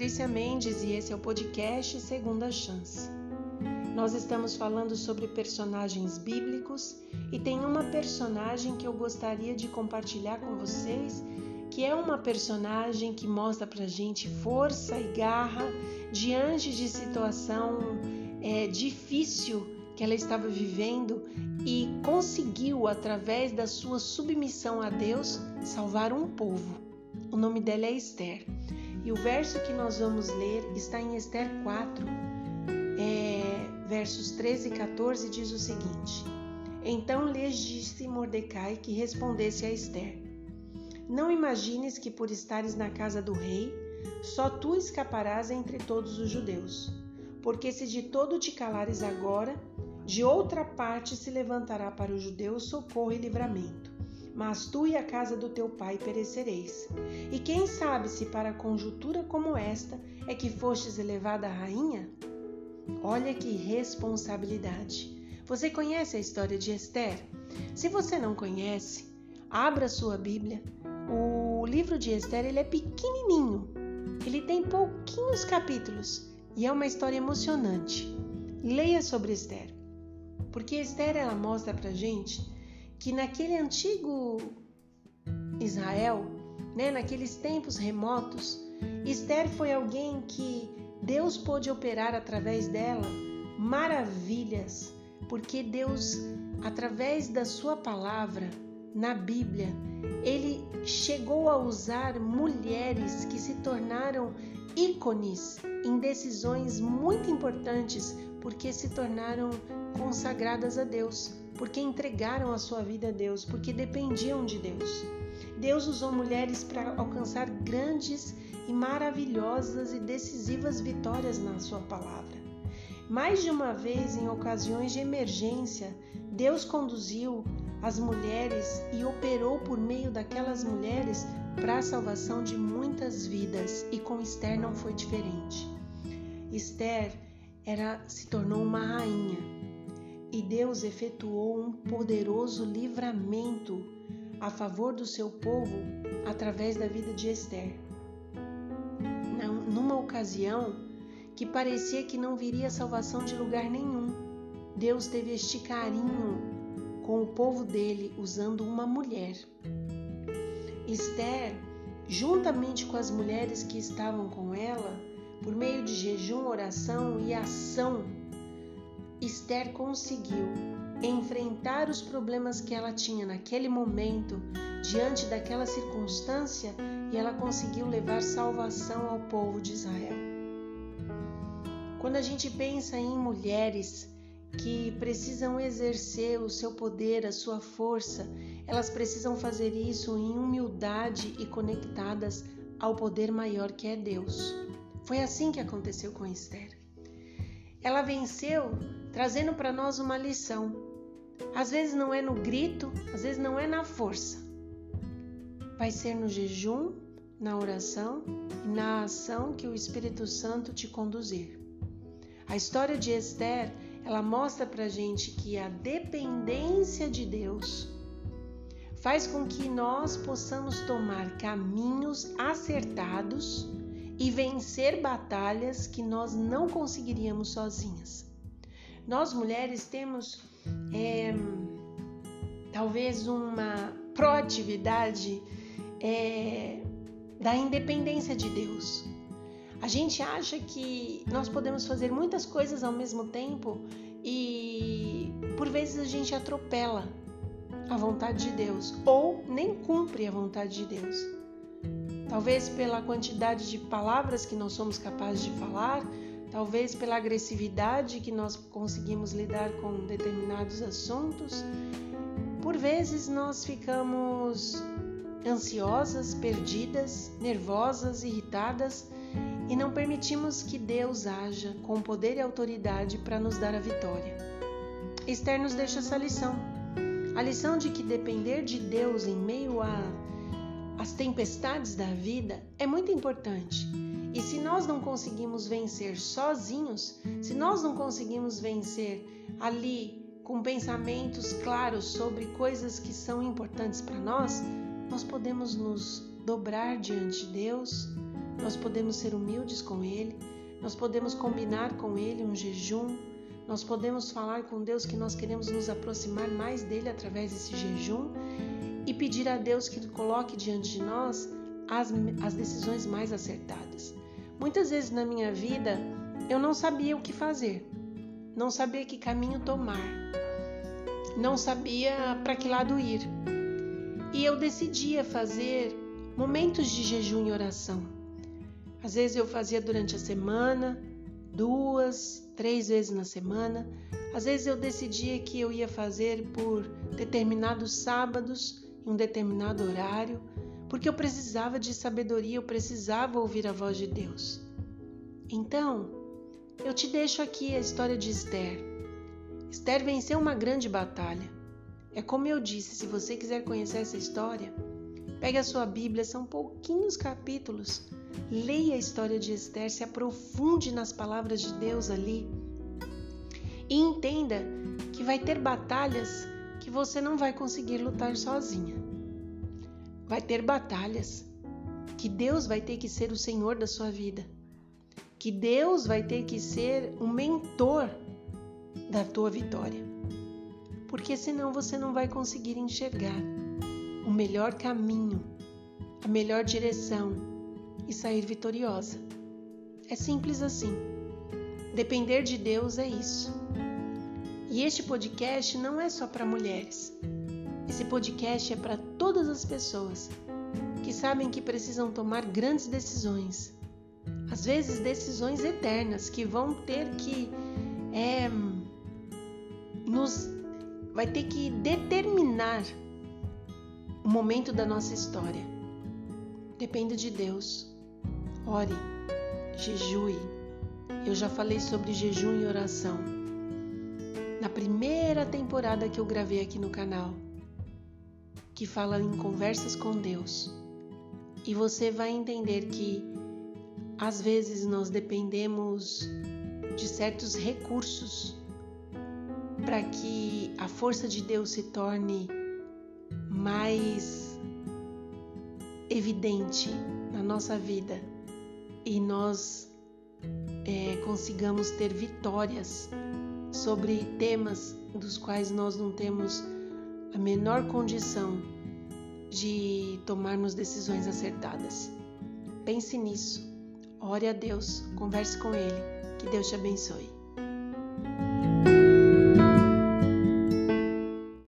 Patrícia Mendes e esse é o podcast Segunda Chance. Nós estamos falando sobre personagens bíblicos e tem uma personagem que eu gostaria de compartilhar com vocês, que é uma personagem que mostra pra gente força e garra diante de situação é, difícil que ela estava vivendo e conseguiu, através da sua submissão a Deus, salvar um povo. O nome dela é Esther. E o verso que nós vamos ler está em Esther 4, é, versos 13 e 14, diz o seguinte: Então lhes disse Mordecai que respondesse a Esther: Não imagines que por estares na casa do rei, só tu escaparás entre todos os judeus. Porque se de todo te calares agora, de outra parte se levantará para o judeu socorro e livramento mas tu e a casa do teu pai perecereis. E quem sabe se para conjuntura como esta é que fostes elevada a rainha? Olha que responsabilidade. Você conhece a história de Esther? Se você não conhece, abra sua Bíblia. O livro de Esther ele é pequenininho. Ele tem pouquinhos capítulos e é uma história emocionante. Leia sobre Esther, porque Esther ela mostra pra gente que naquele antigo Israel, né, naqueles tempos remotos, Esther foi alguém que Deus pôde operar através dela maravilhas, porque Deus, através da sua palavra na Bíblia, ele chegou a usar mulheres que se tornaram ícones em decisões muito importantes, porque se tornaram consagradas a Deus porque entregaram a sua vida a Deus, porque dependiam de Deus. Deus usou mulheres para alcançar grandes e maravilhosas e decisivas vitórias na sua palavra. Mais de uma vez, em ocasiões de emergência, Deus conduziu as mulheres e operou por meio daquelas mulheres para a salvação de muitas vidas, e com Esther não foi diferente. Esther era se tornou uma rainha e Deus efetuou um poderoso livramento a favor do seu povo através da vida de Esther. Numa ocasião que parecia que não viria salvação de lugar nenhum, Deus teve este carinho com o povo dele usando uma mulher. Esther, juntamente com as mulheres que estavam com ela, por meio de jejum, oração e ação Esther conseguiu enfrentar os problemas que ela tinha naquele momento, diante daquela circunstância, e ela conseguiu levar salvação ao povo de Israel. Quando a gente pensa em mulheres que precisam exercer o seu poder, a sua força, elas precisam fazer isso em humildade e conectadas ao poder maior que é Deus. Foi assim que aconteceu com Esther. Ela venceu trazendo para nós uma lição. Às vezes não é no grito, às vezes não é na força. Vai ser no jejum, na oração e na ação que o Espírito Santo te conduzir. A história de Esther, ela mostra pra gente que a dependência de Deus faz com que nós possamos tomar caminhos acertados e vencer batalhas que nós não conseguiríamos sozinhas. Nós mulheres temos é, talvez uma proatividade é, da independência de Deus. A gente acha que nós podemos fazer muitas coisas ao mesmo tempo e por vezes a gente atropela a vontade de Deus ou nem cumpre a vontade de Deus. Talvez pela quantidade de palavras que nós somos capazes de falar, talvez pela agressividade que nós conseguimos lidar com determinados assuntos. Por vezes nós ficamos ansiosas, perdidas, nervosas, irritadas e não permitimos que Deus haja com poder e autoridade para nos dar a vitória. Esther nos deixa essa lição. A lição de que depender de Deus em meio as tempestades da vida é muito importante. E se nós não conseguimos vencer sozinhos, se nós não conseguimos vencer ali com pensamentos claros sobre coisas que são importantes para nós, nós podemos nos dobrar diante de Deus, nós podemos ser humildes com Ele, nós podemos combinar com Ele um jejum, nós podemos falar com Deus que nós queremos nos aproximar mais dele através desse jejum e pedir a Deus que coloque diante de nós as, as decisões mais acertadas. Muitas vezes na minha vida eu não sabia o que fazer, não sabia que caminho tomar, não sabia para que lado ir. E eu decidia fazer momentos de jejum e oração. Às vezes eu fazia durante a semana, duas, três vezes na semana. Às vezes eu decidia que eu ia fazer por determinados sábados, em um determinado horário, porque eu precisava de sabedoria, eu precisava ouvir a voz de Deus. Então, eu te deixo aqui a história de Esther. Esther venceu uma grande batalha. É como eu disse, se você quiser conhecer essa história, pegue a sua Bíblia, são pouquinhos capítulos Leia a história de Esther, se aprofunde nas palavras de Deus ali e entenda que vai ter batalhas que você não vai conseguir lutar sozinha. Vai ter batalhas que Deus vai ter que ser o Senhor da sua vida, que Deus vai ter que ser o mentor da tua vitória, porque senão você não vai conseguir enxergar o melhor caminho, a melhor direção e sair vitoriosa. É simples assim. Depender de Deus é isso. E este podcast não é só para mulheres. Esse podcast é para todas as pessoas que sabem que precisam tomar grandes decisões, às vezes decisões eternas que vão ter que é, nos vai ter que determinar o momento da nossa história. Depende de Deus. Ore, jejue. Eu já falei sobre jejum e oração na primeira temporada que eu gravei aqui no canal, que fala em conversas com Deus. E você vai entender que às vezes nós dependemos de certos recursos para que a força de Deus se torne mais evidente na nossa vida e nós é, consigamos ter vitórias sobre temas dos quais nós não temos a menor condição de tomarmos decisões acertadas. Pense nisso, ore a Deus, converse com Ele. Que Deus te abençoe.